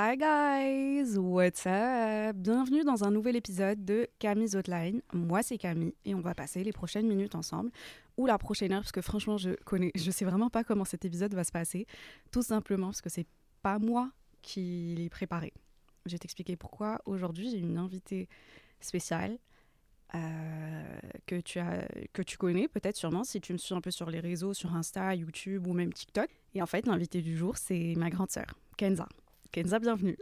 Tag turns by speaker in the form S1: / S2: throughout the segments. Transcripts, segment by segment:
S1: Hi guys, what's up? Bienvenue dans un nouvel épisode de Camille's Outline. Moi c'est Camille et on va passer les prochaines minutes ensemble ou la prochaine heure parce que franchement je connais, je sais vraiment pas comment cet épisode va se passer. Tout simplement parce que c'est pas moi qui l'ai préparé. Je vais t'expliquer pourquoi. Aujourd'hui j'ai une invitée spéciale euh, que, tu as, que tu connais peut-être sûrement si tu me suis un peu sur les réseaux, sur Insta, YouTube ou même TikTok. Et en fait l'invitée du jour c'est ma grande sœur, Kenza. Kenza, bienvenue.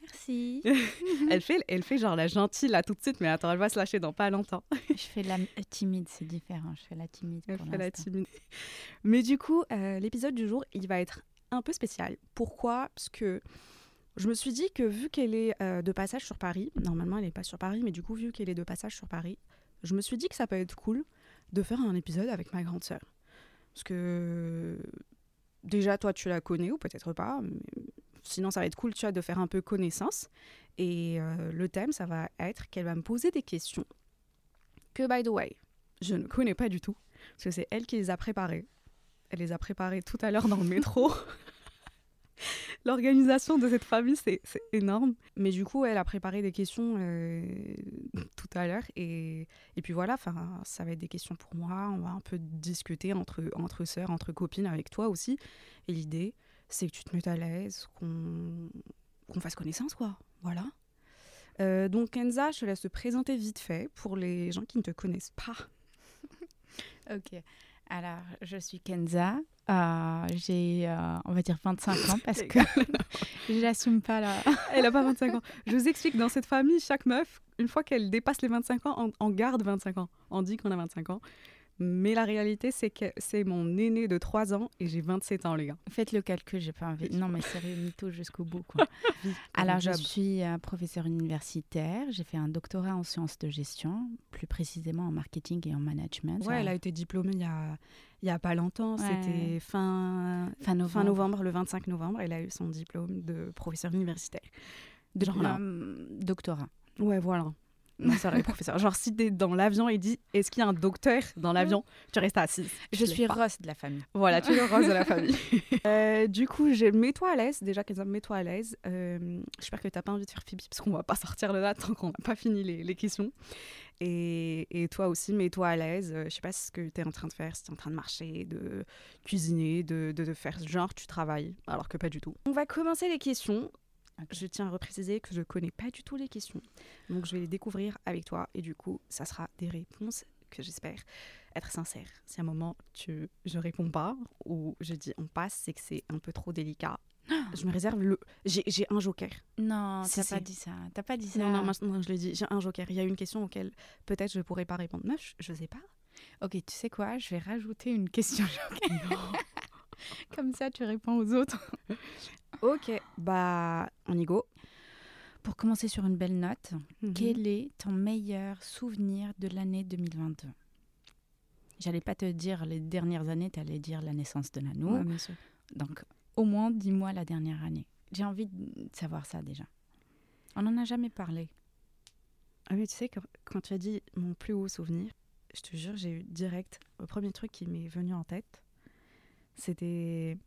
S2: Merci.
S1: elle, fait, elle fait genre la gentille là tout de suite, mais attends, elle va se lâcher dans pas longtemps.
S2: je fais la timide, c'est différent. Je fais la timide.
S1: Elle fait la timide. Mais du coup, euh, l'épisode du jour, il va être un peu spécial. Pourquoi? Parce que je me suis dit que vu qu'elle est euh, de passage sur Paris, normalement elle n'est pas sur Paris, mais du coup, vu qu'elle est de passage sur Paris, je me suis dit que ça peut être cool de faire un épisode avec ma grande sœur. Parce que déjà, toi, tu la connais ou peut-être pas. Mais sinon, ça va être cool, tu vois, de faire un peu connaissance. Et euh, le thème, ça va être qu'elle va me poser des questions que, by the way, je ne connais pas du tout, parce que c'est elle qui les a préparées. Elle les a préparées tout à l'heure dans le métro. L'organisation de cette famille, c'est énorme. Mais du coup, elle a préparé des questions euh, tout à l'heure. Et, et, puis voilà, ça va être des questions pour moi. On va un peu discuter entre, entre sœurs, entre copines, avec toi aussi. Et l'idée, c'est que tu te mettes à l'aise, qu'on fasse connaissance, quoi. Voilà. Euh, donc Kenza, je te laisse te présenter vite fait pour les gens qui ne te connaissent pas.
S2: ok. Alors, je suis Kenza. Euh, j'ai, euh, on va dire, 25 ans parce que je n'assume pas là.
S1: Elle n'a pas 25 ans. Je vous explique, dans cette famille, chaque meuf, une fois qu'elle dépasse les 25 ans, on, garde 25 ans. On dit qu'on a 25 ans. Mais la réalité, c'est que c'est mon aîné de 3 ans et j'ai 27 ans, les gars.
S2: Faites le calcul, j'ai pas envie. Non, mais sérieux, mytho jusqu'au bout, quoi. Alors, je suis euh, professeur universitaire. J'ai fait un doctorat en sciences de gestion, plus précisément en marketing et en management.
S1: Ouais, elle a été diplômée il y a, il y a pas longtemps. C'était fin, fin, novembre. fin novembre, le 25 novembre. Elle a eu son diplôme de professeur universitaire.
S2: De genre là. doctorat.
S1: Ouais, voilà. Non, c'est professeur. Genre, si t'es dans l'avion et dit est-ce qu'il y a un docteur dans l'avion? Tu restes assise.
S2: Je, suis Ross de la famille.
S1: Voilà, tu es le Ross de la famille. Euh, du coup, mets-toi à l'aise. Déjà, Kenza, mets-toi à l'aise. Euh, J'espère que t'as pas envie de faire pipi parce qu'on va pas sortir de là tant qu'on n'a pas fini les, les questions. Et, et, toi aussi, mets-toi à l'aise. Euh, je sais pas ce que tu es en train de faire, si tu es en train de marcher, de cuisiner, de, de, de faire genre tu travailles, alors que pas du tout. On va commencer les questions. Je tiens à repréciser que je ne connais pas du tout les questions. Donc je vais les découvrir avec toi et du coup, ça sera des réponses que j'espère être sincères. Si à un moment tu, je réponds pas ou je dis on passe, c'est que c'est un peu trop délicat. Je me réserve le. J'ai un joker.
S2: Non, tu t'as pas dit ça. T'as pas dit ça.
S1: Non, non, maintenant je le dis. J'ai un joker. Il y a une question auquel peut-être je pourrais pas répondre. Non, je, ne sais pas.
S2: Ok, tu sais quoi? Je vais rajouter une question joker. Comme ça, tu réponds aux autres.
S1: Ok, bah on y go.
S2: Pour commencer sur une belle note, mhm. quel est ton meilleur souvenir de l'année 2022 J'allais pas te dire les dernières années, tu allais dire la naissance de Nanou.
S1: Ouais,
S2: Donc, au moins, dis-moi la dernière année. J'ai envie de savoir ça déjà. On n'en a jamais parlé.
S1: Ah oui, tu sais, quand, quand tu as dit mon plus haut souvenir, je te jure, j'ai eu direct, le premier truc qui m'est venu en tête, c'était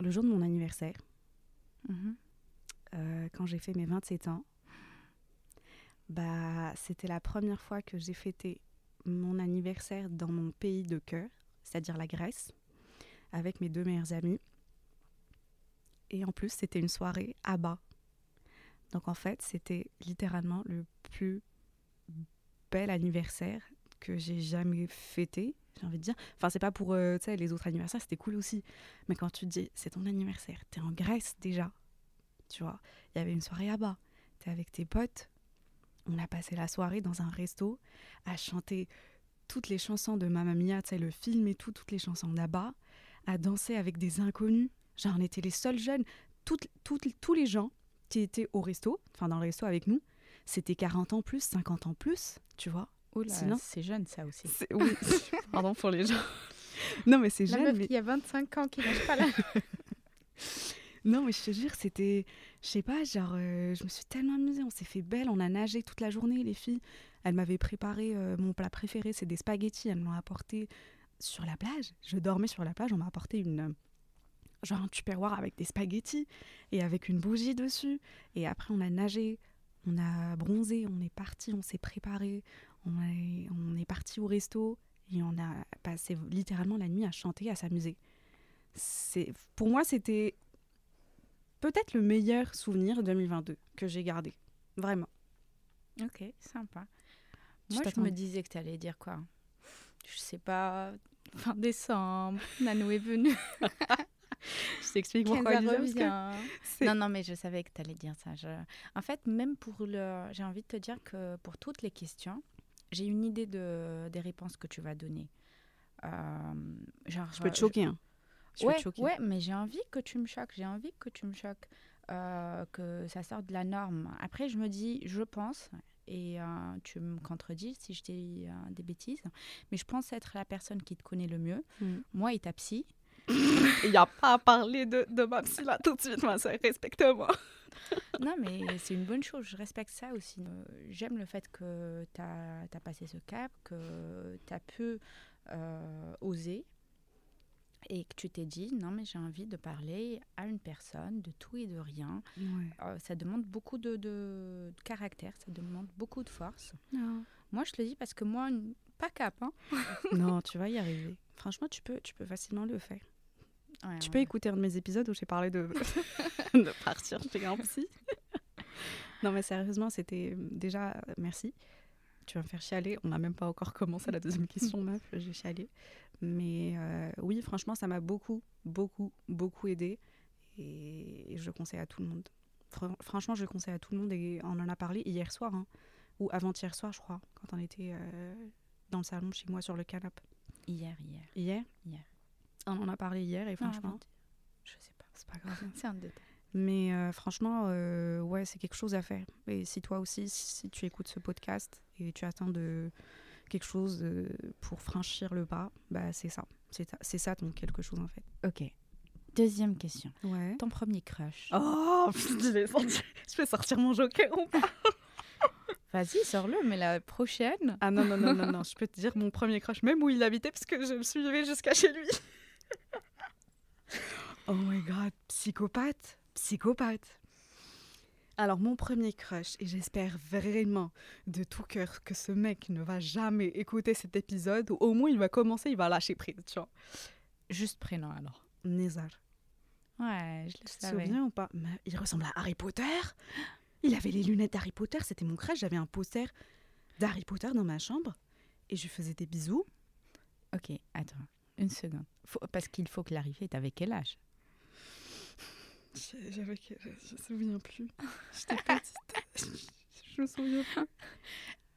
S1: le jour de mon anniversaire. Mhm. Euh, quand j'ai fait mes 27 ans, bah, c'était la première fois que j'ai fêté mon anniversaire dans mon pays de cœur, c'est-à-dire la Grèce, avec mes deux meilleurs amis. Et en plus, c'était une soirée à bas. Donc en fait, c'était littéralement le plus bel anniversaire que j'ai jamais fêté, j'ai envie de dire. Enfin, c'est pas pour euh, les autres anniversaires, c'était cool aussi. Mais quand tu te dis, c'est ton anniversaire, t'es en Grèce déjà, tu vois. Il y avait une soirée à bas. Tu es avec tes potes. On a passé la soirée dans un resto à chanter toutes les chansons de Mamma Mia, tu le film et tout, toutes les chansons d'Abba, à danser avec des inconnus. Genre, on était les seuls jeunes. Tous les gens qui étaient au resto, enfin dans le resto avec nous, c'était 40 ans plus, 50 ans plus, tu vois.
S2: Sinon, c'est jeune ça aussi.
S1: Oui, pardon pour les gens. Non, mais c'est jeune.
S2: Meuf
S1: mais...
S2: qui a 25 ans qui nage pas là.
S1: non, mais je te jure, c'était. Je sais pas, genre, euh, je me suis tellement amusée. On s'est fait belle, on a nagé toute la journée, les filles. Elles m'avaient préparé euh, mon plat préféré, c'est des spaghettis. Elles m'ont apporté sur la plage. Je dormais sur la plage, on m'a apporté une. Genre un tupperware avec des spaghettis et avec une bougie dessus. Et après, on a nagé, on a bronzé, on est parti, on s'est préparé, on est, on est parti au resto et on a passé littéralement la nuit à chanter, à s'amuser. C'est, pour moi, c'était peut-être le meilleur souvenir 2022 que j'ai gardé. Vraiment.
S2: Ok, sympa. Moi, je me disais que tu allais dire quoi? Je sais pas, fin décembre, Nano est venue.
S1: je t'explique pourquoi
S2: revient. Non, non, mais je savais que tu allais dire ça. En fait, même pour le... J'ai envie de te dire que pour toutes les questions, j'ai une idée de, des réponses que tu vas donner.
S1: Euh, genre, je peux te choquer. Hein.
S2: ouais, ouais, mais j'ai envie que tu me choques. J'ai envie que tu me choques. Euh, que ça sorte de la norme. Après, je me dis, je pense, et euh, tu me contredis si je dis des bêtises, mais je pense être la personne qui te connaît le mieux. Mm. Moi et ta psy.
S1: Il n'y a pas à parler de, de ma psy là tout de suite, respecte-moi
S2: non, mais c'est une bonne chose. Je respecte ça aussi. J'aime le fait que tu as, passé ce cap, que tu as pu euh, oser et que tu t'es dit non, mais j'ai envie de parler à une personne de tout et de rien. Euh, ça demande beaucoup de, de, caractère, ça demande beaucoup de force. Moi, je te le dis parce que moi, pas cap. Hein.
S1: non, tu vas y arriver. Franchement, tu peux, tu peux facilement le faire tu peux écouter un de mes épisodes où j'ai parlé de, de partir chez un psy. non, mais sérieusement, c'était déjà merci. Tu vas me faire chialer. On n'a même pas encore commencé la deuxième question, meuf. J'ai chialé. Mais euh, oui, franchement, ça m'a beaucoup, beaucoup, beaucoup aidé. Et je le conseille à tout le monde. franchement, je le conseille à tout le monde. Et on en a parlé hier soir, hein, ou avant-hier soir, je crois, quand on était euh, dans le salon chez moi sur le canapé.
S2: Hier, hier.
S1: Hier?
S2: Hier.
S1: On en a parlé hier et franchement.
S2: je sais pas, c'est pas grave. c'est un détail.
S1: Mais euh, franchement, euh, ouais, c'est quelque chose à faire. Et si toi aussi, si tu écoutes ce podcast et tu attends de quelque chose pour franchir le pas, bah c'est ça. C'est ça ton quelque chose en fait.
S2: Ok. Deuxième question.
S1: Ouais.
S2: Ton premier crush.
S1: Oh, je vais sortir, je vais sortir mon joker ou pas?
S2: Vas-y, sors-le, mais la prochaine.
S1: Ah non, non, non, non, non, je peux te dire mon premier crush, même où il habitait, parce que je me suivais jusqu'à chez lui. Oh my god, psychopathe, psychopathe. Alors mon premier crush, et j'espère vraiment de tout cœur que ce mec ne va jamais écouter cet épisode, ou au moins il va commencer, il va lâcher prise, tu vois.
S2: Juste prénom alors.
S1: Nézar.
S2: Ouais, je le
S1: savais. Tu te souviens ou pas? Il ressemble à Harry Potter Il avait les lunettes d'Harry Potter, c'était mon crush, j'avais un poster d'Harry Potter dans ma chambre, et je faisais des bisous.
S2: Ok, attends. Une seconde. parce qu'il faut clarifier, t'avais quel âge?
S1: J'avais âge Je me souviens plus. J'étais petite. je me souviens plus.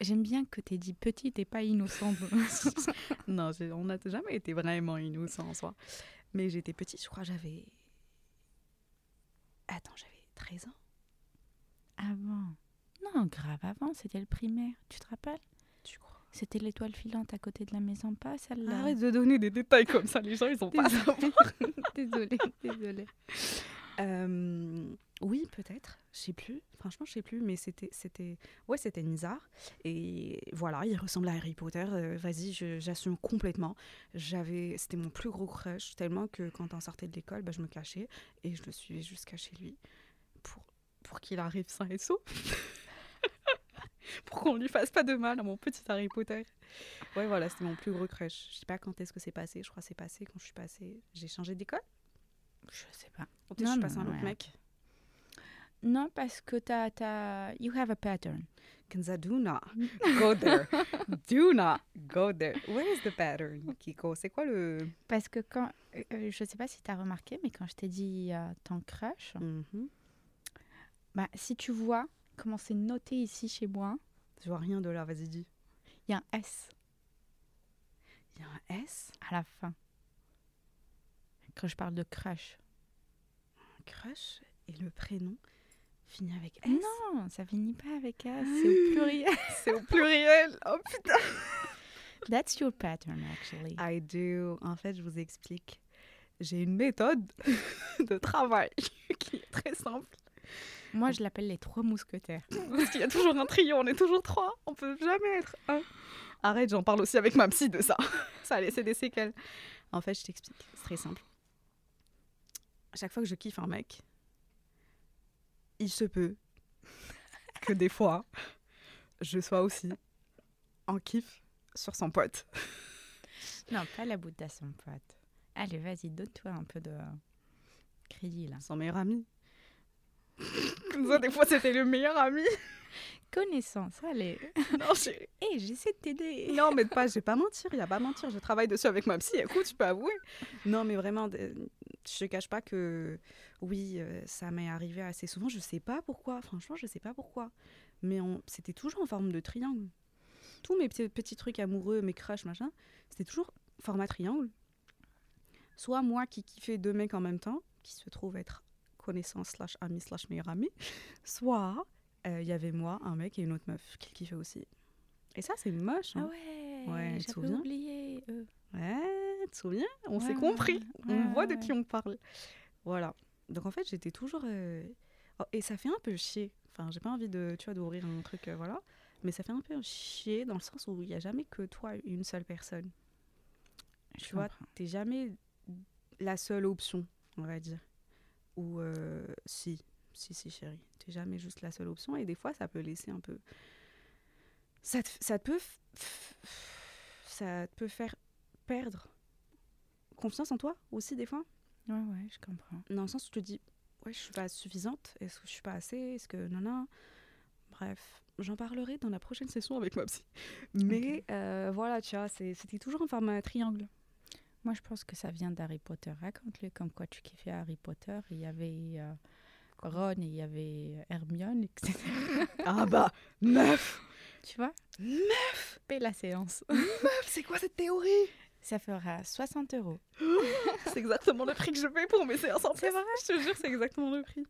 S2: J'aime bien que tu aies dit petite et pas innocente.
S1: non, on n'a jamais été vraiment innocent en soi. Mais j'étais petite, je crois j'avais... Attends, j'avais 13 ans.
S2: Avant Non, grave avant, c'était le primaire. Tu te rappelles? C'était l'étoile filante à côté de la maison, pas celle-là.
S1: Arrête de donner des détails comme ça, les gens, ils ont pas
S2: Désolée, désolée.
S1: Euh, oui, peut-être. Je sais plus. Franchement, je sais plus. Mais c'était, c'était, ouais, c'était Nizar. Et voilà, il ressemble à Harry Potter. Euh, vas-y, j'assume complètement. J'avais, c'était mon plus gros crush, tellement que quand on sortait de l'école, bah, je me cachais et je le suivais jusqu'à chez lui pour, pour qu'il arrive sain et sauf pour qu'on lui fasse pas de mal à mon petit Harry Potter. Ouais, voilà, c'était mon plus gros crush. Je sais pas quand est-ce que c'est passé. Je crois que c'est passé quand je suis passée. J'ai changé d'école
S2: Je sais pas.
S1: Peut-être je suis passée à un autre mec.
S2: Non, parce que t'as, as, you have a pattern.
S1: Kenza, do not go there. do not go there. Where is the pattern, Kiko? C'est quoi le...
S2: Parce que quand... Euh, euh, je sais pas si tu as remarqué, mais quand je t'ai dit euh, ton crush, mm-hmm. bah, si tu vois comment c'est noté ici chez moi.
S1: Je vois rien de là, vas-y dis.
S2: Il y a un S.
S1: Il y a un S,
S2: à la fin. Quand je parle de crush.
S1: un crush, et le prénom finit avec S.
S2: Non, ça finit pas avec S, c'est au pluriel.
S1: c'est au pluriel. Oh putain.
S2: That's your pattern, actually.
S1: I do. En fait, je vous explique. J'ai une méthode de travail qui est très simple.
S2: Moi, je l'appelle les trois mousquetaires.
S1: Parce qu'il y a toujours un trio, on est toujours trois. On peut jamais être un. Arrête, j'en parle aussi avec ma psy de ça. Ça a laissé des séquelles. En fait, je t'explique. C'est très simple. À chaque fois que je kiffe un mec, il se peut que des fois, je sois aussi en kiff sur son pote.
S2: Non, pas la boute à son pote. Allez, vas-y, donne-toi un peu de crédit, là.
S1: Son meilleur ami. Comme ça, des fois, c'était le meilleur ami.
S2: Connaissance, allez.
S1: Non, j'ai-
S2: Hé, j'essaie de t'aider.
S1: Non, mais pas, je vais pas mentir, il y a pas à mentir. Je travaille dessus avec ma psy, écoute, tu peux avouer. Non, mais vraiment, je te cache pas que oui, euh, ça m'est arrivé assez souvent. Je sais pas pourquoi, franchement, je sais pas pourquoi. Mais on- c'était toujours en forme de triangle. Tous mes petits, petits trucs amoureux, mes crushs, machin, c'était toujours format triangle. Soit moi qui kiffais deux mecs en même temps, qui se trouvent être connaissance slash ami slash meilleur ami, soit il y avait moi, un mec et une autre meuf qui kiffait aussi. Et ça, c'est moche.
S2: Ah
S1: hein.
S2: ouais,
S1: Ouais, tu te
S2: j'avais
S1: souviens
S2: oublié. eux.
S1: Ouais, tu te souviens? On s'est
S2: Ouais,
S1: compris.
S2: ouais,
S1: on
S2: ouais,
S1: voit de
S2: ouais.
S1: qui on parle. Voilà. Donc en fait, j'étais toujours. euh, oh, et ça fait un peu chier. Enfin, j'ai pas envie de, tu vois, d'ouvrir un truc, euh, voilà. Mais ça fait un peu chier dans le sens où il y a jamais que toi, une seule personne.
S2: Je
S1: Tu vois. T'es jamais la seule option, on va dire. Ou euh, si, si, si, chérie. T'es jamais juste la seule option. Et des fois, ça peut laisser un peu. Ça te, ça te peut. Ça te peut faire perdre confiance en toi aussi, des fois.
S2: Ouais, ouais, je comprends.
S1: Dans le sens où tu te dis, ouais, je suis pas suffisante. Est-ce que je suis pas assez Est-ce que. Non, non. Bref, j'en parlerai dans la prochaine session avec ma psy. Mais euh, voilà, tu vois, c'était toujours en format triangle.
S2: Moi, je pense que ça vient d'Harry Potter. Raconte-le comme quoi tu kiffais Harry Potter. Il y avait euh, Ron et il y avait Hermione, etc.
S1: Ah bah, meuf
S2: tu vois?
S1: Meuf
S2: Paie la séance.
S1: Meuf, c'est quoi cette théorie?
S2: Ça fera 60 euros.
S1: C'est exactement le prix que je paye pour mes séances en
S2: C'est
S1: plus. Je te jure, c'est exactement le prix.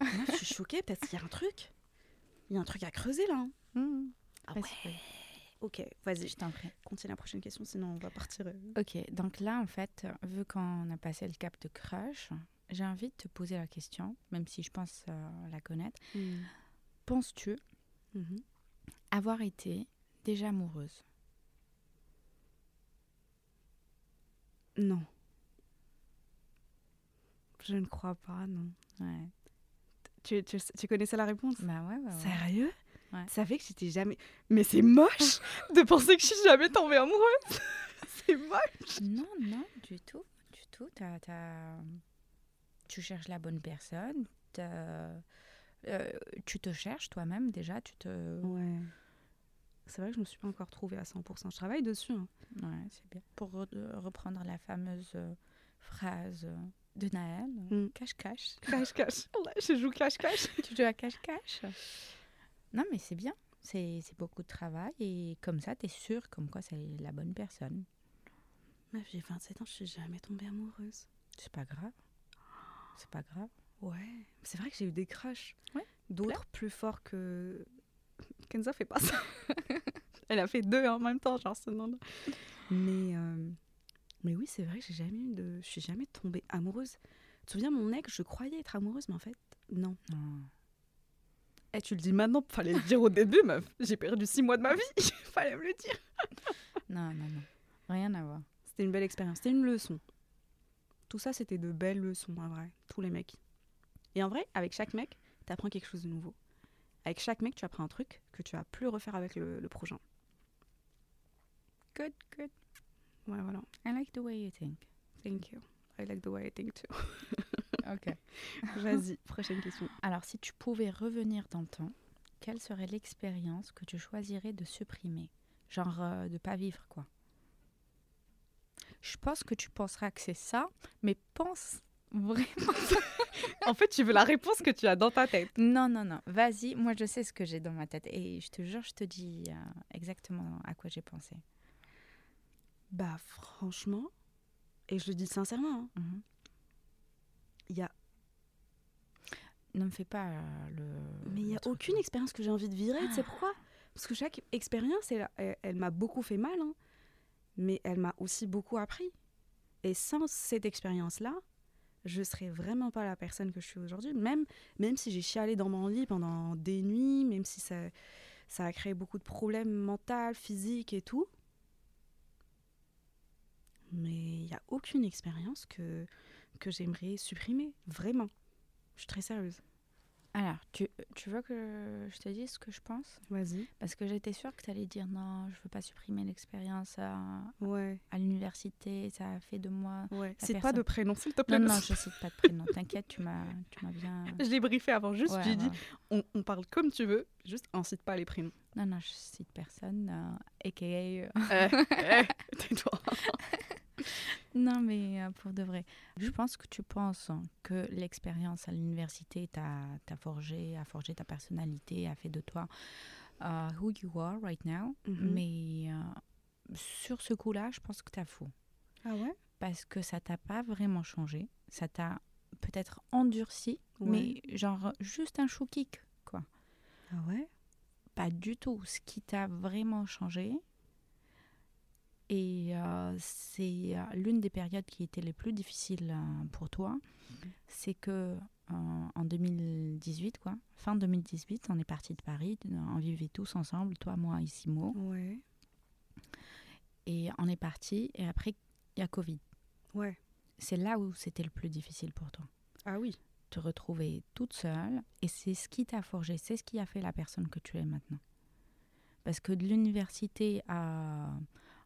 S1: Meuf, je suis choquée, peut-être qu'il y a un truc. Il y a un truc à creuser là. hein.
S2: Mmh.
S1: Ah ouais. Ok, vas-y,
S2: Je t'en prie.
S1: continue la prochaine question, sinon on va partir. euh.
S2: Ok, donc là, en fait, vu qu'on a passé le cap de crush, j'ai envie de te poser la question, même si je pense euh, la connaître. Penses-tu
S1: Mhm.
S2: avoir été déjà amoureuse?
S1: Non. Je ne crois pas, non.
S2: Ouais.
S1: Tu, tu, tu connaissais la réponse?
S2: Bah ouais, ouais, ouais.
S1: Sérieux?
S2: Ouais.
S1: Ça fait que j'étais jamais. Mais c'est moche de penser que je suis jamais tombée amoureuse. c'est moche.
S2: Non, non, du tout. Du tout. T'as- t'as- Tu cherches la bonne personne. euh, tu te cherches toi-même déjà. Tu te...
S1: Ouais. C'est vrai que je me suis pas encore trouvée à 100%. Je travaille dessus. hein.
S2: Ouais, c'est bien. Pour re- euh, reprendre la fameuse euh, phrase de Naël,
S1: Mm.
S2: cache-cache.
S1: Cache-cache. Ouais, je joue cache-cache.
S2: tu joues à cache-cache? Non, mais c'est bien. C'est beaucoup de travail et comme ça, tu es sûr comme quoi c'est la bonne personne.
S1: Meuf, j'ai 27 ans, je suis jamais tombée amoureuse.
S2: C'est pas grave. C'est pas grave.
S1: Ouais. C'est vrai que j'ai eu des crushs.
S2: Ouais,
S1: D'autres plus forts que. Kenza fait pas ça. Elle a fait deux en même temps, genre ce nom Mais, euh, mais oui, c'est vrai que j'ai jamais eu de. Je suis jamais tombée amoureuse. Tu te souviens, mon ex, je croyais être amoureuse, mais en fait, non.
S2: Non.
S1: Eh, tu le dis maintenant, fallait le dire au début, meuf. J'ai perdu six mois de ma vie. fallait me le dire.
S2: non, non, non. Rien à voir.
S1: C'était une belle expérience. C'était une leçon. Tout ça, c'était de belles leçons, en vrai. Tous les mecs. Et en vrai, avec chaque mec, tu apprends quelque chose de nouveau. Avec chaque mec, tu apprends un truc que tu vas plus refaire avec le, le prochain.
S2: Good, good.
S1: Ouais, voilà.
S2: I like the way you think.
S1: Thank you. I like the way I think too.
S2: Ok.
S1: Vas-y, prochaine question.
S2: Alors, si tu pouvais revenir dans le temps, quelle serait l'expérience que tu choisirais de supprimer? Genre euh, de pas vivre, quoi. Je pense que tu penseras que c'est ça, mais pense vraiment.
S1: En fait, tu veux la réponse que tu as dans ta tête.
S2: Non, non, non. Vas-y, moi je sais ce que j'ai dans ma tête. Et je te jure, je te dis euh, exactement à quoi j'ai pensé.
S1: Bah franchement, et je le dis sincèrement, hein,
S2: Mhm.
S1: il y a,
S2: Ne me fais pas euh, le.
S1: mais il y
S2: le
S1: a
S2: truc,
S1: aucune expérience que j'ai envie de virer. Tu sais pourquoi? Parce que chaque expérience, elle, elle, elle m'a beaucoup fait mal, hein, mais elle m'a aussi beaucoup appris. Et sans cette expérience-là, je serais vraiment pas la personne que je suis aujourd'hui. Même, même si j'ai chialé dans mon lit pendant des nuits, même si ça, ça a créé beaucoup de problèmes mentaux, physiques et tout. Mais il n'y a aucune expérience que, que j'aimerais supprimer, vraiment. Je suis très sérieuse.
S2: Alors, tu, tu veux que je te dise ce que je pense?
S1: Vas-y.
S2: Parce que j'étais sûre que tu allais dire non, je veux pas supprimer l'expérience à,
S1: Ouais,
S2: à l'université, ça a fait de moi.
S1: ouais. Cite pas de prénom, s'il te plaît.
S2: Non, non, je cite pas de prénom. T'inquiète, tu m'as bien.
S1: Je l'ai briefé avant, juste.
S2: Ouais,
S1: J'ai dit, on, on parle comme tu veux, juste on cite pas les prénoms.
S2: Non, non, je cite personne. euh, AKA. euh,
S1: Eh, eh, Tais-toi.
S2: Non, mais euh, pour de vrai. Je pense que tu penses que l'expérience à l'université t'a forgé, a forgé ta personnalité, a fait de toi euh, who you are right now.
S1: Mhm.
S2: Mais euh, sur ce coup-là, je pense que t'as faux.
S1: Ah ouais?
S2: Parce que ça t'a pas vraiment changé. Ça t'a peut-être endurci,
S1: Ouais.
S2: mais genre juste un chou kick, quoi.
S1: Ah ouais?
S2: Pas du tout. Ce qui t'a vraiment changé, et euh, c'est euh, l'une des périodes qui étaient les plus difficiles euh, pour toi, c'est que en 2018, quoi, fin 2018, on est parti de Paris, on vivait tous ensemble, toi, moi et Simo,
S1: Ouais.
S2: et on est parti, et après, il y a Covid.
S1: Ouais.
S2: C'est là où c'était le plus difficile pour toi.
S1: Ah oui.
S2: Te retrouver toute seule, et c'est ce qui t'a forgé, c'est ce qui a fait la personne que tu es maintenant. Parce que de l'université à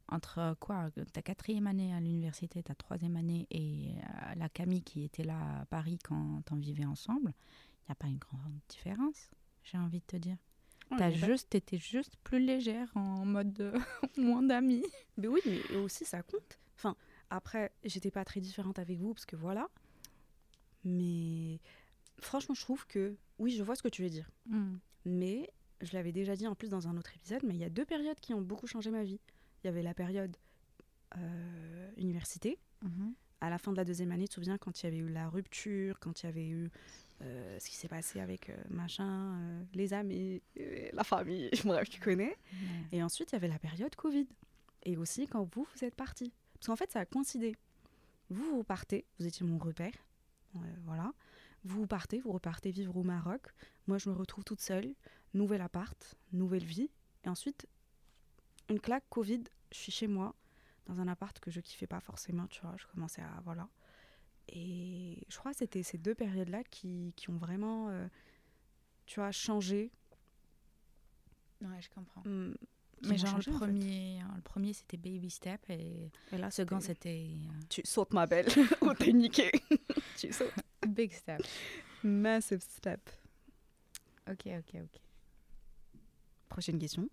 S2: entre quoi ta quatrième année à l'université, ta troisième année et euh, la Camille qui était là à Paris quand on vivait ensemble, il n'y a pas une grande différence, j'ai envie de te dire. T'as juste été juste plus légère en mode euh, moins d'amis.
S1: Mais oui, mais aussi ça compte. Enfin, après, j'étais pas très différente avec vous parce que voilà. Mais franchement, je trouve que oui, je vois ce que tu veux dire. Mais je l'avais déjà dit en plus dans un autre épisode, mais il y a deux périodes qui ont beaucoup changé ma vie. Il y avait la période euh, université.
S2: Mhm.
S1: À la fin de la deuxième année, tu te souviens quand il y avait eu la rupture, quand il y avait eu euh, ce qui s'est passé avec euh, machin, les amis, la famille, bref, tu connais.
S2: Ouais.
S1: Et ensuite, il y avait la période Covid. Et aussi quand vous, vous êtes partis. Parce qu'en fait, ça a coïncidé. Vous, vous partez, vous étiez mon repère. Voilà. Vous, vous partez, vous repartez vivre au Maroc. Moi, je me retrouve toute seule. Nouvel appart, nouvelle vie. Et ensuite, une claque Covid, je suis chez moi, dans un appart que je kiffais pas forcément, tu vois. Je commençais à. Voilà. Et je crois que c'était ces deux périodes-là qui, qui ont vraiment, euh, tu vois, changé.
S2: Ouais, je comprends.
S1: qui
S2: Mais genre
S1: changé,
S2: le premier, hein, le premier c'était Baby Step et
S1: Et là,
S2: le second
S1: c'était-
S2: euh,
S1: Tu sautes, ma belle, ou t'es niquée. tu sautes.
S2: Big Step.
S1: Massive step.
S2: Ok, ok, ok.
S1: Prochaine question.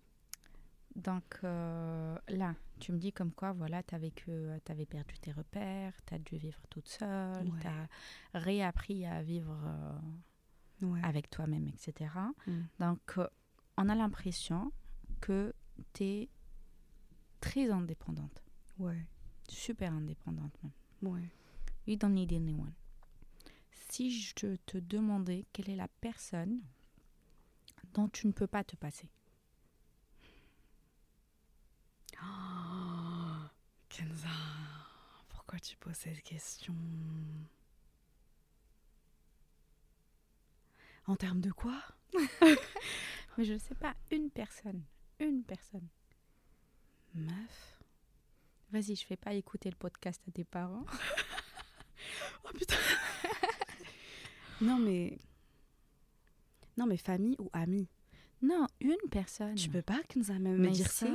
S2: Donc euh, là, tu me dis comme quoi, voilà, tu avais perdu tes repères, tu as dû vivre toute seule,
S1: Ouais.
S2: tu as réappris à vivre euh,
S1: Ouais.
S2: avec toi-même, etc.
S1: Mm.
S2: Donc, euh, on a l'impression que tu es très indépendante,
S1: Ouais.
S2: super indépendante même.
S1: Ouais.
S2: You don't need anyone. Si je te demandais quelle est la personne dont tu ne peux pas te passer,
S1: Kenza, pourquoi tu poses cette question? En termes de quoi?
S2: Mais je ne sais pas, une personne, une personne.
S1: Meuf.
S2: Vas-y, je fais pas écouter le podcast à tes parents.
S1: Oh putain Non mais... Non mais famille ou amis?
S2: Non, une personne.
S1: Tu peux pas, Kenza, me dire ça?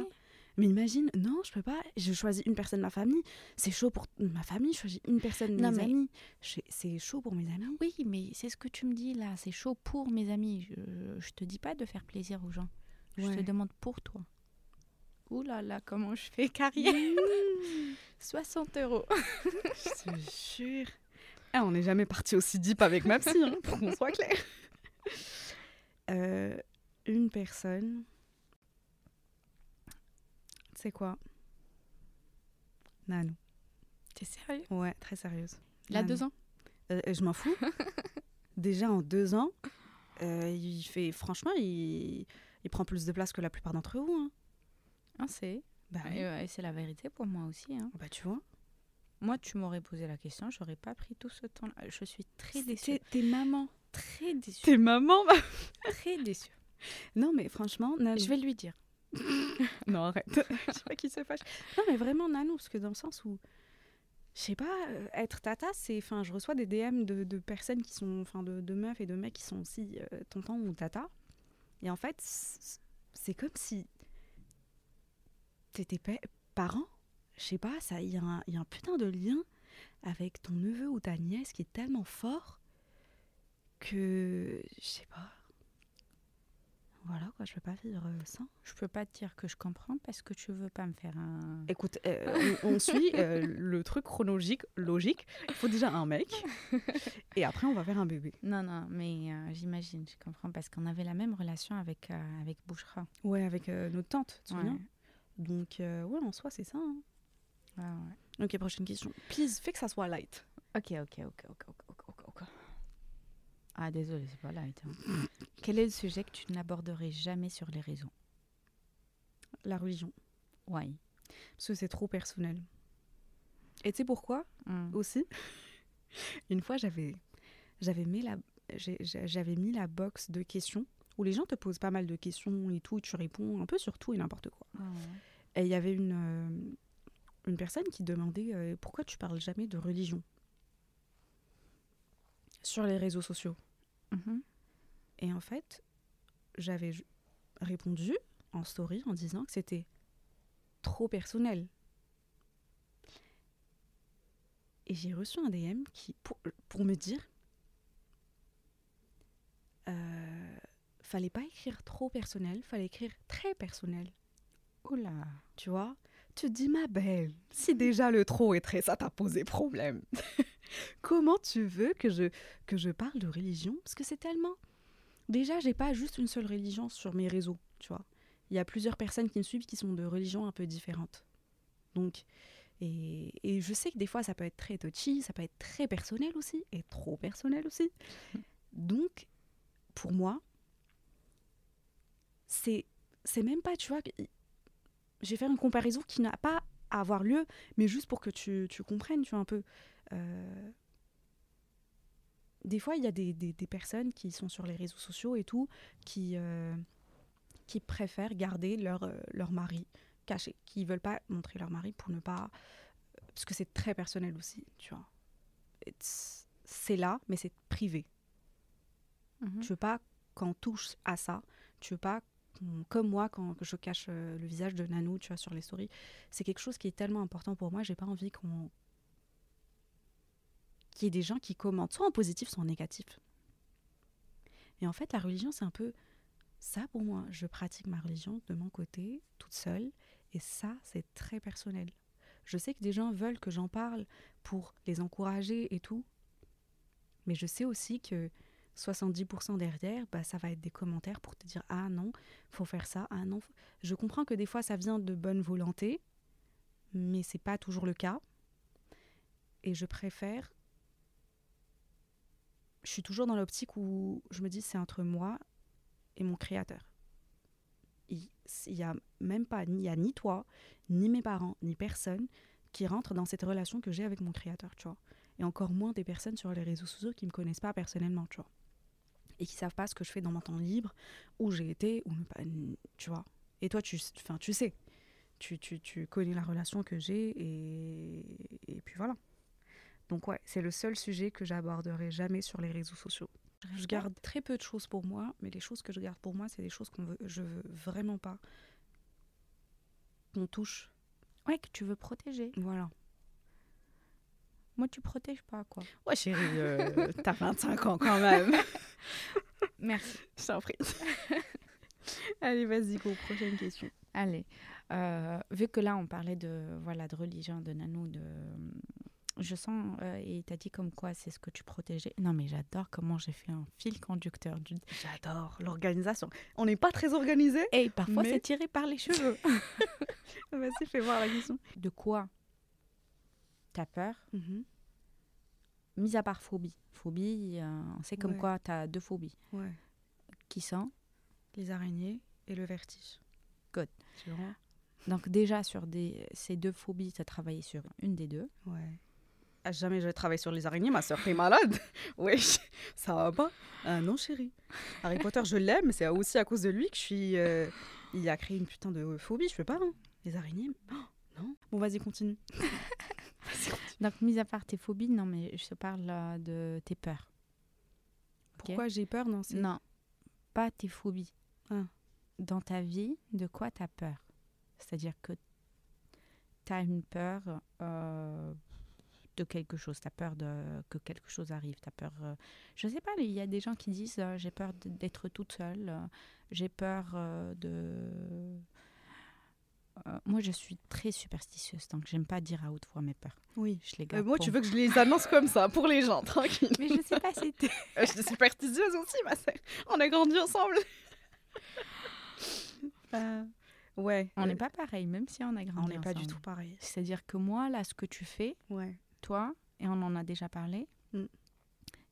S1: Mais imagine, non, je peux pas. Je choisis une personne de ma famille. C'est chaud pour ma famille. Je choisis une personne de
S2: Non,
S1: mes
S2: mais-
S1: amis. C'est chaud pour mes amis.
S2: Oui, mais c'est ce que tu me dis là. C'est chaud pour mes amis. Je, je te dis pas de faire plaisir aux gens. Je
S1: Ouais.
S2: te demande pour toi. Ouh là là, comment je fais carrière? 60 euros.
S1: Je te jure. Ah, on n'est jamais parti aussi deep avec ma psy, hein, pour qu'on soit clair. Euh, une personne. C'est quoi? Nanou.
S2: T'es sérieux?
S1: Ouais, très sérieuse.
S2: Il a
S1: Nanou.
S2: deux ans?
S1: Euh, je m'en fous. Déjà en deux ans, euh, il fait. Franchement, il, il prend plus de place que la plupart d'entre vous. Hein.
S2: Ah, c'est?
S1: Bah.
S2: Et, ouais, c'est la vérité pour moi aussi. hein.
S1: bah tu vois.
S2: Moi, tu m'aurais posé la question, j'aurais pas pris tout ce temps-là. Je suis très déçue.
S1: T'es t'es maman.
S2: Très déçue.
S1: T'es maman
S2: Très déçue.
S1: Non, mais franchement, Nanou.
S2: Je vais lui dire.
S1: Non, arrête. je sais pas se fâche. Non, mais vraiment, Nanou, parce que dans le sens où. Je sais pas, euh, être tata, c'est. Enfin, je reçois des DM de, de personnes qui sont. Enfin, de, de meufs et de mecs qui sont aussi euh, tonton ou tata. Et en fait, c'est comme si. T'étais pa- parent. Je sais pas, il y, y a un putain de lien avec ton neveu ou ta nièce qui est tellement fort que. Je sais pas. Voilà, quoi, je peux pas vivre euh, sans.
S2: Je peux pas te dire que je comprends parce que tu veux pas me faire un.
S1: Écoute, euh, on, on suit euh, le truc chronologique, logique. Il faut déjà un mec, et après on va faire un bébé.
S2: Non, non, mais euh, j'imagine, je comprends parce qu'on avait la même relation avec, euh, avec Bouchra.
S1: Ouais, avec euh, notre tante, tu te
S2: Ouais.
S1: Donc, euh, ouais, en soi, c'est ça. hein.
S2: Ouais, ouais.
S1: Ok, prochaine question. Please, fais que ça soit light.
S2: Ok, ok, ok, ok, ok. Ah, désolé, c'est pas light. hein. Quel est le sujet que tu n'aborderais jamais sur les réseaux?
S1: La religion.
S2: Ouais.
S1: Parce que c'est trop personnel. Et tu sais pourquoi?
S2: Mm.
S1: aussi Une fois, j'avais j'avais mis la j'avais mis la box de questions où les gens te posent pas mal de questions et tout, et tu réponds un peu sur tout et n'importe quoi.
S2: Ouais.
S1: Et il y avait une, euh, une personne qui demandait euh, pourquoi tu parles jamais de religion? Sur les réseaux sociaux.
S2: Mhm.
S1: Et en fait, j'avais répondu en story en disant que c'était trop personnel. Et j'ai reçu un DM qui, pour, pour me dire euh, fallait pas écrire trop personnel, fallait écrire très personnel.
S2: Oula.
S1: Tu vois? Te dis, ma belle, si déjà le trop est très, ça t'a posé problème. Comment tu veux que je, que je parle de religion? Parce que c'est tellement. Déjà, j'ai pas juste une seule religion sur mes réseaux, tu vois. Il y a plusieurs personnes qui me suivent qui sont de religions un peu différentes. Donc, et, et je sais que des fois, ça peut être très touchy, ça peut être très personnel aussi, et trop personnel aussi. Donc, pour moi, c'est c'est même pas, tu vois, j'ai fait une comparaison qui n'a pas à avoir lieu, mais juste pour que tu, tu comprennes, tu vois, un peu. Euh, Des fois, il y a des, des- des personnes qui sont sur les réseaux sociaux et tout, qui, euh, qui préfèrent garder leur, euh, leur mari caché, qui veulent pas montrer leur mari pour ne pas... Parce que c'est très personnel aussi, tu vois. It's- C'est là, mais c'est privé.
S2: Mhm.
S1: Tu veux pas qu'on touche à ça. Tu veux pas, comme moi, quand je cache euh, le visage de Nanou, tu vois, sur les stories. C'est quelque chose qui est tellement important pour moi. J'ai pas envie qu'on qu'il y ait des gens qui commentent, soit en positif, soit en négatif. Et en fait, la religion, c'est un peu ça pour moi. Je pratique ma religion de mon côté, toute seule, et ça, c'est très personnel. Je sais que des gens veulent que j'en parle pour les encourager et tout, mais je sais aussi que 70% derrière, bah, ça va être des commentaires pour te dire ah non, faut faire ça, ah non. Je comprends que des fois ça vient de bonne volonté, mais c'est pas toujours le cas. Et je préfère. Je suis toujours dans l'optique où je me dis c'est entre moi et mon créateur. Il il y a même pas il y a ni toi, ni mes parents, ni personne qui rentre dans cette relation que j'ai avec mon créateur, tu vois. Et encore moins des personnes sur les réseaux sociaux qui me connaissent pas personnellement, tu vois et qui savent pas ce que je fais dans mon temps libre, où j'ai été, ou pas, tu vois. Et toi, tu, enfin, tu sais, tu, tu, tu connais la relation que j'ai, et, et puis voilà. Donc ouais, c'est le seul sujet que j'aborderai jamais sur les réseaux sociaux. Je garde très peu de choses pour moi, mais les choses que je garde pour moi, c'est des choses qu'on veut, je veux vraiment pas qu'on touche.
S2: Ouais, que tu veux protéger.
S1: Voilà.
S2: Moi, tu protèges pas, quoi.
S1: Ouais, chérie, euh, t'as 25 ans quand même.
S2: Merci.
S1: Je t'en prie. Allez, vas-y, go, prochaine question.
S2: Allez, euh, vu que là on parlait de voilà de religion, de nanou, de je sens euh, et t'as dit comme quoi c'est ce que tu protégeais. Non mais j'adore comment j'ai fait un fil conducteur du.
S1: J'adore l'organisation. On n'est pas très organisé.
S2: Et parfois
S1: Mais-
S2: c'est tiré par les cheveux.
S1: Vas-y, fais voir la question.
S2: de quoi t'as peur,
S1: Mhm.
S2: mis à part phobie. Phobie, euh, c'est comme
S1: Ouais.
S2: quoi t'as deux phobies.
S1: Ouais.
S2: Qui sont
S1: Les araignées et le vertige.
S2: Good.
S1: Tu
S2: Donc déjà, sur des, ces deux phobies, tu as travaillé sur une des deux.
S1: Ouais. Ah, jamais je travaille sur les araignées, ma soeur, t'es malade Oui, ça va pas Ah non, chérie. Harry Potter, je l'aime, mais c'est aussi à cause de lui que je suis. euh, Il a créé une putain de phobie, je peux pas. hein. Les araignées, oh, non. Bon, vas-y, continue.
S2: Donc, mis à part tes phobies, non, mais je te parle euh, de tes peurs.
S1: Pourquoi j'ai peur Non, c'est.
S2: Non, pas tes phobies.
S1: Ah.
S2: Dans ta vie, de quoi tu as peur? C'est-à-dire que tu as une peur euh, de quelque chose, tu as peur de, que quelque chose arrive, tu as peur... euh, je sais pas, il y a des gens qui disent euh, j'ai peur d'être toute seule, j'ai peur de... Euh, moi, je suis très superstitieuse, donc j'aime pas dire à haute voix mes peurs.
S1: Oui.
S2: Je les
S1: Euh,
S2: garde
S1: moi,
S2: pour
S1: tu veux que je les annonce comme ça, pour les gens, tranquille.
S2: Mais je sais pas si t'es-
S1: Euh, je suis superstitieuse aussi, ma sœur. On a grandi ensemble. Euh, ouais.
S2: On n'est pas pareil, même si on a grandi
S1: On n'est pas du tout pareil.
S2: C'est-à-dire que moi, là, ce que tu fais,
S1: Ouais.
S2: toi, et on en a déjà parlé,
S1: Mm.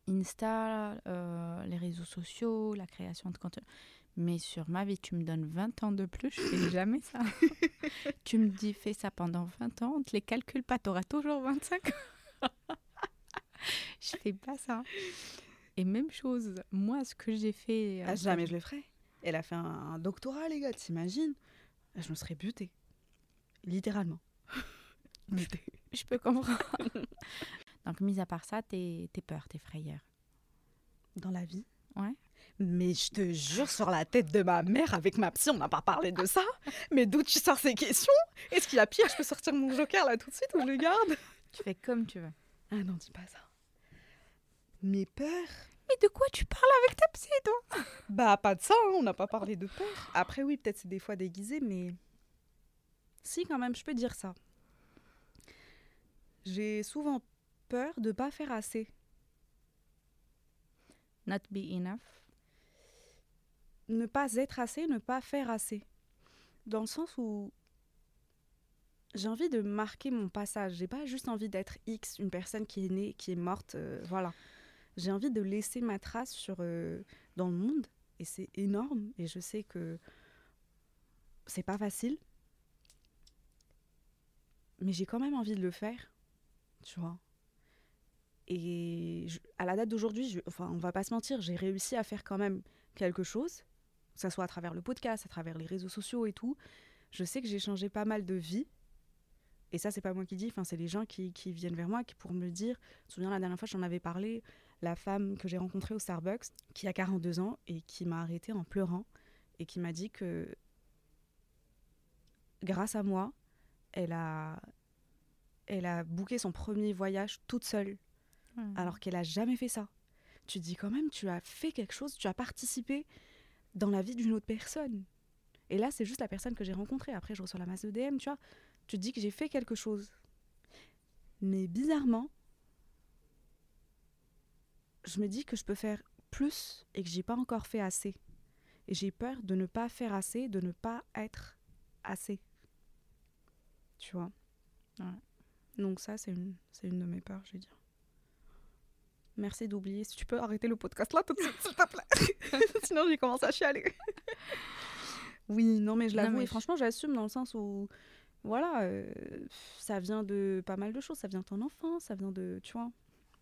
S2: Insta, euh, les réseaux sociaux, la création de contenu. Mais sur ma vie, tu me donnes 20 ans de plus, je fais jamais ça. tu me dis, fais ça pendant 20 ans, on te les calcule pas, tu auras toujours 25 ans. je fais pas ça. Et même chose, moi, ce que j'ai fait.
S1: Ah, jamais je le ferais. Elle a fait un, un doctorat, les gars, t'imagines? Je me serais butée. Littéralement. Butée.
S2: Je peux comprendre. Donc, mis à part ça, tes peurs, tes frayeurs.
S1: Dans la vie?
S2: Ouais.
S1: Mais je te jure, sur la tête de ma mère, avec ma psy, on n'a pas parlé de ça. Mais d'où tu sors ces questions? Est-ce qu'il y a pire? Je peux sortir mon joker là tout de suite ou je le garde?
S2: Tu fais comme tu veux.
S1: Ah non, dis pas ça. Mes peurs?
S2: Mais de quoi tu parles avec ta psy, toi?
S1: Bah, pas de ça, hein, on n'a pas parlé de peur. Après, oui, peut-être c'est des fois déguisé, mais. Si, quand même, je peux dire ça. J'ai souvent peur de pas faire assez.
S2: Not be enough.
S1: Ne pas être assez, ne pas faire assez. Dans le sens où j'ai envie de marquer mon passage. J'ai pas juste envie d'être X, une personne qui est née, qui est morte, euh, voilà. J'ai envie de laisser ma trace euh, dans le monde. Et c'est énorme. Et je sais que c'est pas facile. Mais j'ai quand même envie de le faire. Tu vois. Et à la date d'aujourd'hui, enfin, on va pas se mentir, j'ai réussi à faire quand même quelque chose, que ce soit à travers le podcast, à travers les réseaux sociaux et tout. Je sais que j'ai changé pas mal de vie. Et ça, c'est pas moi qui dis, enfin, c'est les gens qui, qui viennent vers moi qui pour me dire. Je me souviens la dernière fois, j'en avais parlé, la femme que j'ai rencontrée au Starbucks, qui a 42 ans et qui m'a arrêtée en pleurant et qui m'a dit que grâce à moi, elle a, elle a booké son premier voyage toute seule alors qu'elle a jamais fait ça. Tu te dis quand même, tu as fait quelque chose, tu as participé dans la vie d'une autre personne. Et là, c'est juste la personne que j'ai rencontrée. Après, je reçois la masse de DM, tu vois. Tu te dis que j'ai fait quelque chose. Mais bizarrement, je me dis que je peux faire plus et que j'ai pas encore fait assez. Et j'ai peur de ne pas faire assez, de ne pas être assez. Tu vois?
S2: Ouais.
S1: Donc ça, c'est une, c'est une de mes peurs, je vais dire. Merci d'oublier. Si tu peux arrêter le podcast là tout de suite, s'il te plaît. Sinon, j'ai commencé à chialer. oui, non, mais je l'avoue. Et
S2: je-
S1: franchement, j'assume dans le sens où, voilà, euh, ça vient de pas mal de choses. Ça vient de ton enfance, ça vient de, tu vois.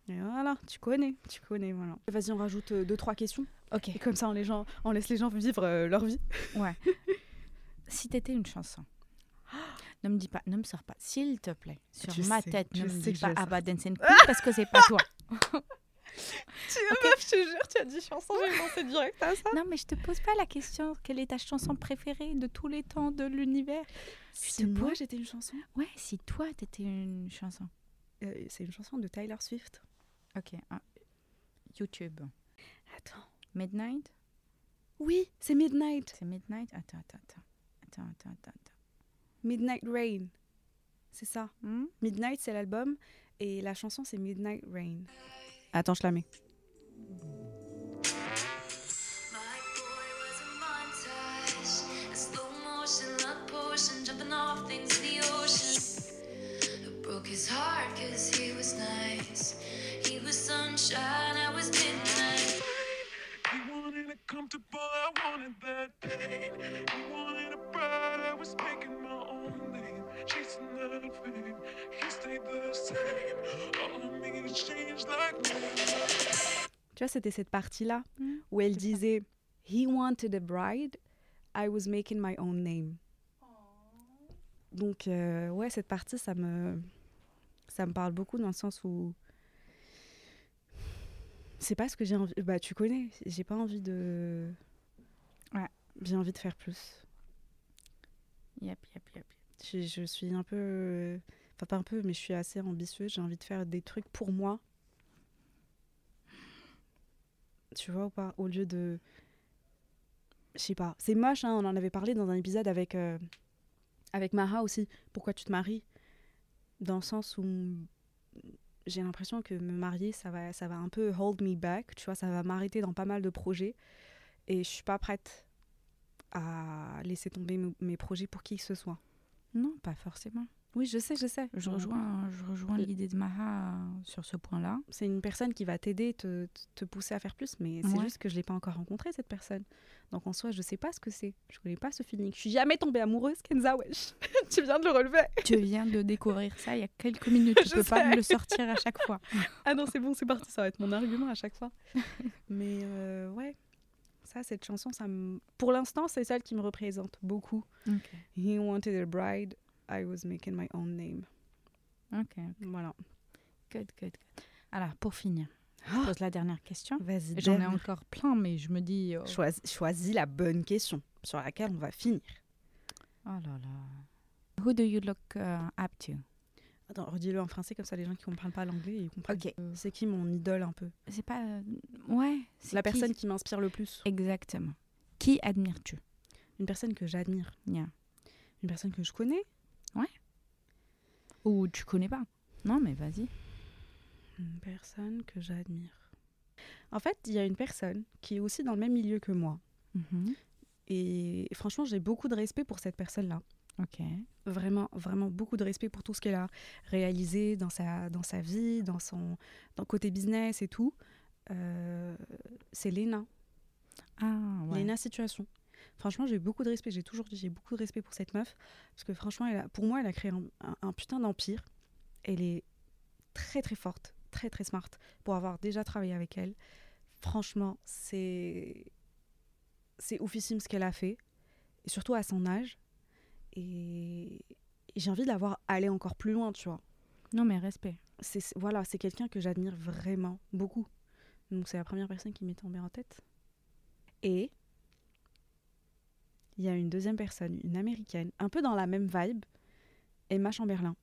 S1: Et voilà, tu connais, tu connais, voilà. Vas-y, on rajoute euh, deux, trois questions.
S2: Ok.
S1: Et comme ça, on, les gens, on laisse les gens vivre euh, leur vie.
S2: Ouais. si t'étais une chanson, ne me dis pas, ne me sors pas, s'il te plaît, sur ma
S1: sais,
S2: tête, ne me dis pas Abba Dancing Queen parce que c'est pas toi.
S1: Tu meuf, je te jure, tu as dit chanson, j'ai pensé direct à ça.
S2: Non, mais je te pose pas la question. Quelle est ta chanson préférée de tous les temps de l'univers?
S1: Si
S2: te
S1: moi, j'étais une chanson?
S2: Ouais, si toi t'étais une chanson.
S1: Euh, c'est une chanson de Tyler Swift.
S2: Ok. ah, YouTube.
S1: Attends.
S2: Midnight?
S1: Oui, c'est Midnight.
S2: C'est Midnight? Attends, attends, attends. Attends, attends, attends. attends.
S1: Midnight Rain. C'est ça.
S2: Hmm?
S1: Midnight, c'est l'album. Et la chanson, c'est Midnight Rain. Attends, je la mets. Tu vois, c'était cette partie-là
S2: Mm.
S1: où elle disait He wanted a bride, I was making my own name. Donc, euh, ouais, cette partie, ça me, ça me parle beaucoup dans le sens où. C'est pas ce que j'ai envie. Bah, tu connais, j'ai pas envie de.
S2: Ouais.
S1: J'ai envie de faire plus.
S2: Yep, yep, yep.
S1: Je, je suis un peu. Enfin, pas un peu, mais je suis assez ambitieuse. J'ai envie de faire des trucs pour moi. Tu vois ou pas? Au lieu de. Je sais pas. C'est moche, hein, on en avait parlé dans un épisode avec, euh, avec Mara aussi. Pourquoi tu te maries? Dans le sens où j'ai l'impression que me marier, ça va, ça va un peu hold me back. Tu vois, ça va m'arrêter dans pas mal de projets. Et je suis pas prête à laisser tomber mes- projets pour qui que ce soit.
S2: Non, pas forcément.
S1: Oui, je sais, je sais.
S2: Je
S1: Ouais.
S2: rejoins, je rejoins l'idée de Maha euh, sur ce point-là.
S1: C'est une personne qui va t'aider, te, te- pousser à faire plus, mais c'est
S2: Ouais.
S1: juste que je l'ai pas encore rencontrée, cette personne. Donc en soi, je sais pas ce que c'est. Je connais pas ce feeling. Je suis jamais tombée amoureuse, Kenza, wesh. tu viens de le relever.
S2: Tu viens de découvrir ça il y a quelques minutes. Tu
S1: Je
S2: peux pas me le sortir à chaque fois.
S1: Ah non, c'est bon, c'est parti, ça va être mon argument à chaque fois. mais euh, ouais, ça, cette chanson, ça me... pour l'instant, c'est celle qui me représente beaucoup. He wanted a bride, I was making my own name.
S2: ok.
S1: Voilà.
S2: Good, good, good. Alors, pour finir, je
S1: Ah.
S2: pose la dernière question.
S1: Vas-y,
S2: J'en ai encore plein, mais je me dis... oh,
S1: Choisis, choisis la bonne question sur laquelle on va finir.
S2: Oh là là. Who do you look uh, up to?
S1: Attends, redis-le en français, comme ça les gens qui ne comprennent pas l'anglais, ils comprennent.
S2: Ok.
S1: C'est qui mon idole un peu?
S2: C'est pas... euh, Ouais. c'est
S1: La
S2: qui?
S1: personne qui m'inspire le plus.
S2: Exactement. Qui admires-tu?
S1: Une personne que j'admire.
S2: Yeah.
S1: Une personne que je connais.
S2: Ou tu connais pas? Non, mais vas-y.
S1: Une personne que j'admire. En fait, il y a une personne qui est aussi dans le même milieu que moi.
S2: Mhm.
S1: Et franchement, j'ai beaucoup de respect pour cette personne-là.
S2: Ok.
S1: Vraiment, vraiment beaucoup de respect pour tout ce qu'elle a réalisé dans sa, dans sa vie, dans son dans côté business et tout. Euh, c'est Léna.
S2: Ah, ouais.
S1: Léna Situation. Franchement, j'ai beaucoup de respect. J'ai toujours dit j'ai beaucoup de respect pour cette meuf. Parce que franchement, elle a- pour moi, elle a créé un, un- un putain d'empire. Elle est très très forte, très très smart. Pour avoir déjà travaillé avec elle, franchement, c'est c'est oufissime ce qu'elle a fait. Et surtout à son âge. Et, et j'ai envie de la voir aller encore plus loin, tu vois.
S2: Non, mais respect.
S1: C'est c'est- voilà, c'est quelqu'un que j'admire vraiment beaucoup. Donc c'est la première personne qui m'est tombée en tête. Et il y a une deuxième personne, une américaine, un peu dans la même vibe, Emma Chamberlain.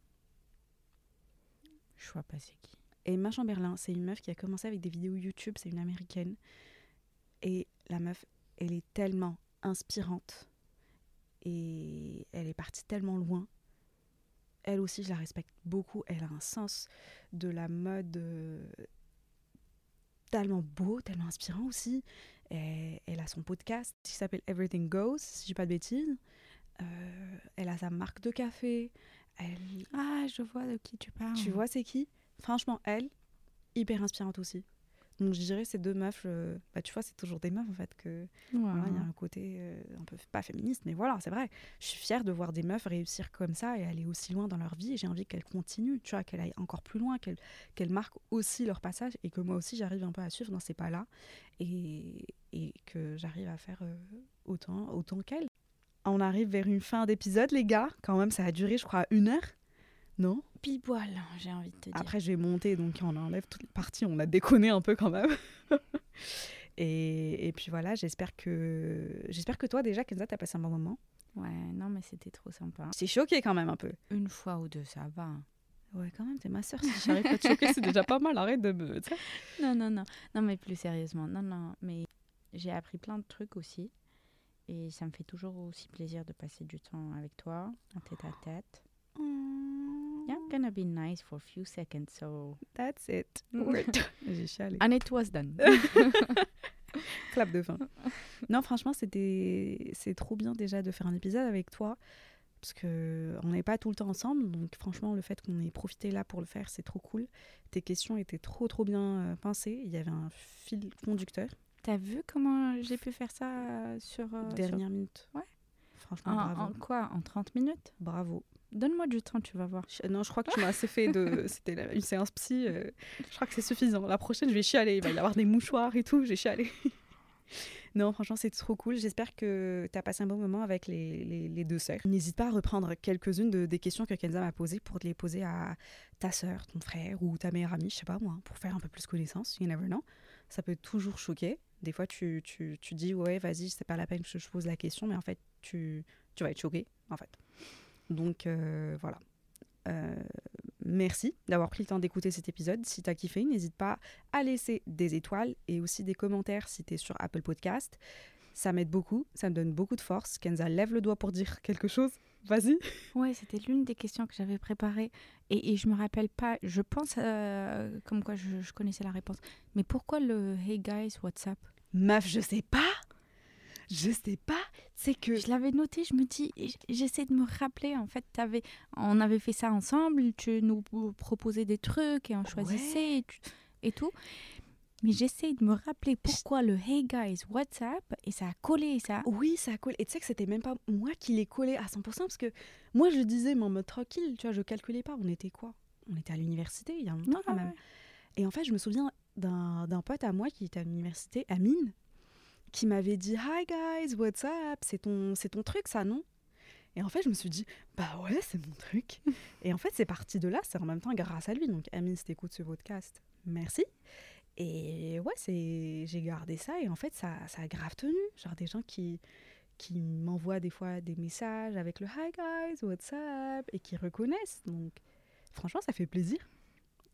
S2: Je vois pas c'est qui.
S1: Emma Chamberlain, c'est une meuf qui a commencé avec des vidéos YouTube, c'est une américaine. Et la meuf, elle est tellement inspirante. Et elle est partie tellement loin. Elle aussi, je la respecte beaucoup. Elle a un sens de la mode euh, tellement beau, tellement inspirant aussi. Elle a son podcast qui s'appelle Everything Goes, si je dis pas de bêtises. Euh, elle a sa marque de café. Elle,
S2: Ah, je vois de qui tu parles.
S1: tu vois, c'est qui? Franchement, elle, hyper inspirante aussi. Donc je dirais ces deux meufs, euh, bah, tu vois, c'est toujours des meufs en fait que voilà, il y a un côté euh, un peu pas féministe, mais voilà, c'est vrai. Je suis fière de voir des meufs réussir comme ça et aller aussi loin dans leur vie. J'ai envie qu'elles continuent, tu vois, qu'elles aillent encore plus loin, qu'elles qu'elles marquent aussi leur passage et que moi aussi j'arrive un peu à suivre dans ces pas-là et, et que j'arrive à faire euh, autant, autant qu'elles. On arrive vers une fin d'épisode, les gars. Quand même, ça a duré, je crois, une heure. Non
S2: Pile poil, j'ai envie de te dire.
S1: Après, je vais monter, donc on enlève toutes les parties. On a déconné un peu quand même. et, et puis voilà, j'espère que j'espère que toi déjà, Kenza, t'as passé un bon moment.
S2: Ouais, non, mais c'était trop sympa.
S1: C'est choqué quand même un peu.
S2: Une fois ou deux, ça va.
S1: Ouais, quand même, t'es ma soeur. Si j'arrive à te choquer, c'est déjà pas mal. Arrête de me.
S2: Non, non, non. Non, mais plus sérieusement. Non, non. Mais j'ai appris plein de trucs aussi. Et ça me fait toujours aussi plaisir de passer du temps avec toi, en tête à tête. Yeah, I'm gonna be nice for a few seconds, so...
S1: That's it. J'ai chialé.
S2: And it was done.
S1: Clap de fin. Non, franchement, c'était c'est trop bien déjà de faire un épisode avec toi parce que on n'est pas tout le temps ensemble. Donc franchement, le fait qu'on ait profité là pour le faire, c'est trop cool. Tes questions étaient trop trop bien euh, pensées. Il y avait un fil conducteur.
S2: T'as vu comment j'ai pu faire ça euh, sur. euh, sur-
S1: Dernière minute.
S2: Ouais.
S1: Franchement,
S2: En,
S1: bravo.
S2: en quoi? En 30 minutes?
S1: Bravo.
S2: Donne-moi du temps, tu vas voir.
S1: Non, je crois que tu m'as assez fait de. C'était une séance psy. euh, Je crois que c'est suffisant. La prochaine, je vais chialer. Il va y avoir des mouchoirs et tout. J'ai chialé. non, franchement, c'est trop cool. J'espère que tu as passé un bon moment avec les, les- les deux sœurs. N'hésite pas à reprendre quelques-unes de- des questions que Kenza m'a posées pour te les poser à ta sœur, ton frère ou ta meilleure amie, je sais pas moi, pour faire un peu plus connaissance. You never know. Ça peut toujours choquer. Des fois, tu, tu, tu dis, ouais, vas-y, c'est pas la peine que je pose la question, mais en fait, tu, tu vas être choqué, en fait. Donc, euh, voilà. Euh, merci d'avoir pris le temps d'écouter cet épisode. Si tu as kiffé, n'hésite pas à laisser des étoiles et aussi des commentaires si tu es sur Apple Podcast. Ça m'aide beaucoup, ça me donne beaucoup de force. Kenza lève le doigt pour dire quelque chose. Vas-y.
S2: Ouais, c'était l'une des questions que j'avais préparées. Et, et je me rappelle pas, je pense euh, comme quoi je, je connaissais la réponse. Mais pourquoi le Hey guys, WhatsApp
S1: Meuf, je sais pas. Je sais pas. C'est que.
S2: Je l'avais noté, je me dis, j'essaie de me rappeler. En fait, avais, on avait fait ça ensemble, tu nous proposais des trucs et on choisissait et, tu- et tout. Mais j'essaie de me rappeler pourquoi le Hey guys, WhatsApp, et ça a collé, ça.
S1: Oui, ça colle. Et tu sais que c'était même pas moi qui l'ai collé à 100% parce que moi je disais, mais en mode tranquille, tu vois, je calculais pas. On était quoi? On était à l'université il y a longtemps
S2: Ouais,
S1: quand même.
S2: ouais.
S1: Et en fait, je me souviens d'un d'un pote à moi qui était à l'université, Amine, qui m'avait dit Hi guys, what's up? C'est ton, c'est ton truc, ça, non? Et en fait, je me suis dit Bah ouais, c'est mon truc. et en fait, c'est parti de là, c'est en même temps grâce à lui. Donc, Amine, si t'écoutes ce podcast, merci. Et ouais, c'est j'ai gardé ça et en fait, ça, ça a grave tenu. Genre des gens qui, qui m'envoient des fois des messages avec le Hi guys, what's up? et qui reconnaissent. Donc, franchement, ça fait plaisir.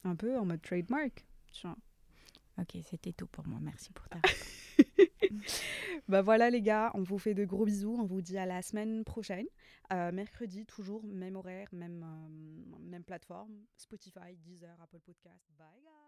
S1: Un peu en mode trademark. tu vois.
S2: Ok, c'était tout pour moi. Merci pour ta
S1: Bah voilà les gars, on vous fait de gros bisous, on vous dit à la semaine prochaine. Euh, mercredi, toujours, même horaire, même, euh, même plateforme, Spotify, Deezer, Apple Podcast. Bye guys